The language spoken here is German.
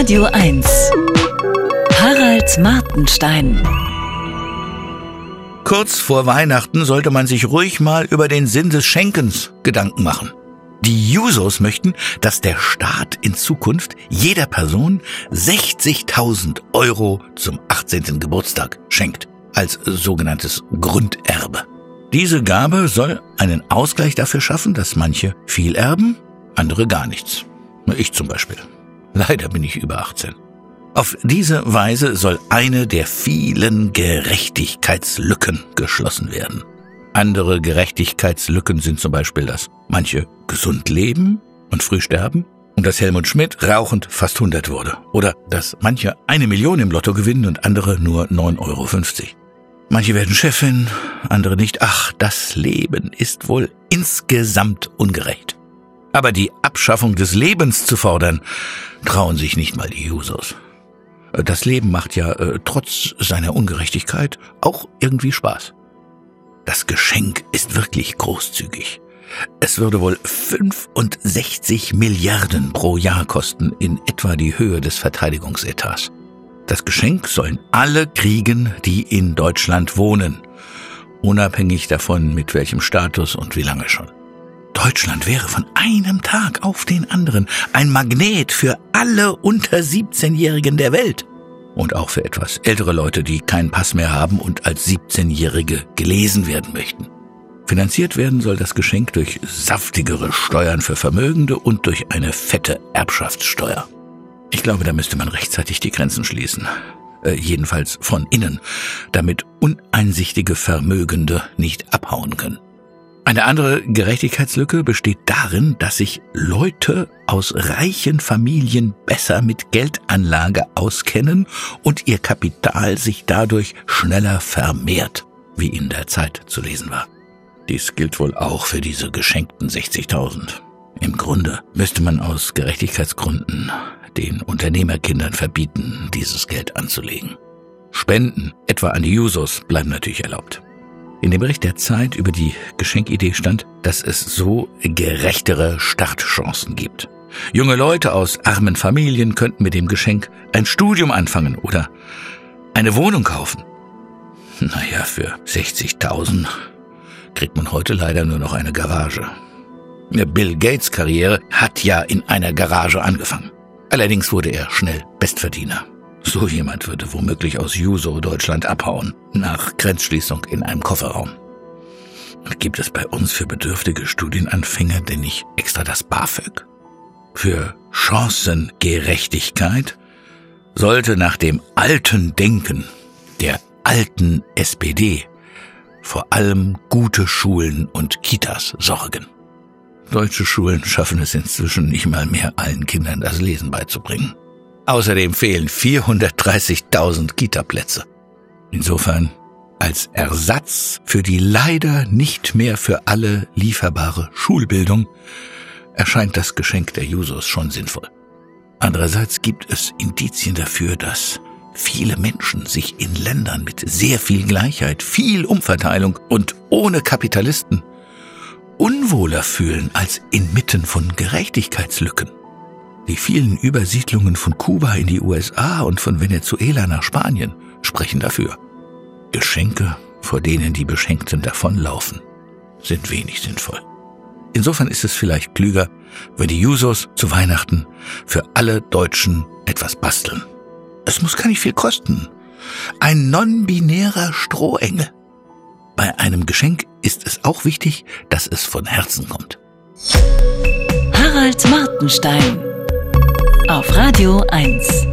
Radio 1. Harald Martenstein. Kurz vor Weihnachten sollte man sich ruhig mal über den Sinn des Schenkens Gedanken machen. Die Jusos möchten, dass der Staat in Zukunft jeder Person 60.000 Euro zum 18. Geburtstag schenkt, als sogenanntes Grunderbe. Diese Gabe soll einen Ausgleich dafür schaffen, dass manche viel erben, andere gar nichts. Ich zum Beispiel. Leider bin ich über 18. Auf diese Weise soll eine der vielen Gerechtigkeitslücken geschlossen werden. Andere Gerechtigkeitslücken sind zum Beispiel, dass manche gesund leben und früh sterben und dass Helmut Schmidt rauchend fast 100 wurde. Oder dass manche eine Million im Lotto gewinnen und andere nur 9,50 Euro. Manche werden Chefin, andere nicht. Ach, das Leben ist wohl insgesamt ungerecht. Aber die Abschaffung des Lebens zu fordern, trauen sich nicht mal die Jusos. Das Leben macht ja äh, trotz seiner Ungerechtigkeit auch irgendwie Spaß. Das Geschenk ist wirklich großzügig. Es würde wohl 65 Milliarden pro Jahr kosten, in etwa die Höhe des Verteidigungsetats. Das Geschenk sollen alle kriegen, die in Deutschland wohnen, unabhängig davon, mit welchem Status und wie lange schon. Deutschland wäre von einem Tag auf den anderen ein Magnet für alle unter 17-Jährigen der Welt. Und auch für etwas ältere Leute, die keinen Pass mehr haben und als 17-Jährige gelesen werden möchten. Finanziert werden soll das Geschenk durch saftigere Steuern für Vermögende und durch eine fette Erbschaftssteuer. Ich glaube, da müsste man rechtzeitig die Grenzen schließen. Äh, jedenfalls von innen, damit uneinsichtige Vermögende nicht abhauen können. Eine andere Gerechtigkeitslücke besteht darin, dass sich Leute aus reichen Familien besser mit Geldanlage auskennen und ihr Kapital sich dadurch schneller vermehrt, wie in der Zeit zu lesen war. Dies gilt wohl auch für diese geschenkten 60.000. Im Grunde müsste man aus Gerechtigkeitsgründen den Unternehmerkindern verbieten, dieses Geld anzulegen. Spenden, etwa an die Jusos, bleiben natürlich erlaubt. In dem Bericht der Zeit über die Geschenkidee stand, dass es so gerechtere Startchancen gibt. Junge Leute aus armen Familien könnten mit dem Geschenk ein Studium anfangen oder eine Wohnung kaufen. Naja, für 60.000 kriegt man heute leider nur noch eine Garage. Bill Gates Karriere hat ja in einer Garage angefangen. Allerdings wurde er schnell Bestverdiener. So jemand würde womöglich aus Juso Deutschland abhauen, nach Grenzschließung in einem Kofferraum. Gibt es bei uns für bedürftige Studienanfänger denn nicht extra das BAföG? Für Chancengerechtigkeit sollte nach dem alten Denken der alten SPD vor allem gute Schulen und Kitas sorgen. Deutsche Schulen schaffen es inzwischen nicht mal mehr, allen Kindern das Lesen beizubringen. Außerdem fehlen 430.000 Kita-Plätze. Insofern als Ersatz für die leider nicht mehr für alle lieferbare Schulbildung erscheint das Geschenk der Jusos schon sinnvoll. Andererseits gibt es Indizien dafür, dass viele Menschen sich in Ländern mit sehr viel Gleichheit, viel Umverteilung und ohne Kapitalisten unwohler fühlen als inmitten von Gerechtigkeitslücken. Die vielen Übersiedlungen von Kuba in die USA und von Venezuela nach Spanien sprechen dafür. Geschenke, vor denen die Beschenkten davonlaufen, sind wenig sinnvoll. Insofern ist es vielleicht klüger, wenn die Jusos zu Weihnachten für alle Deutschen etwas basteln. Es muss gar nicht viel kosten. Ein non-binärer Strohengel. Bei einem Geschenk ist es auch wichtig, dass es von Herzen kommt. Harald Martenstein auf Radio 1.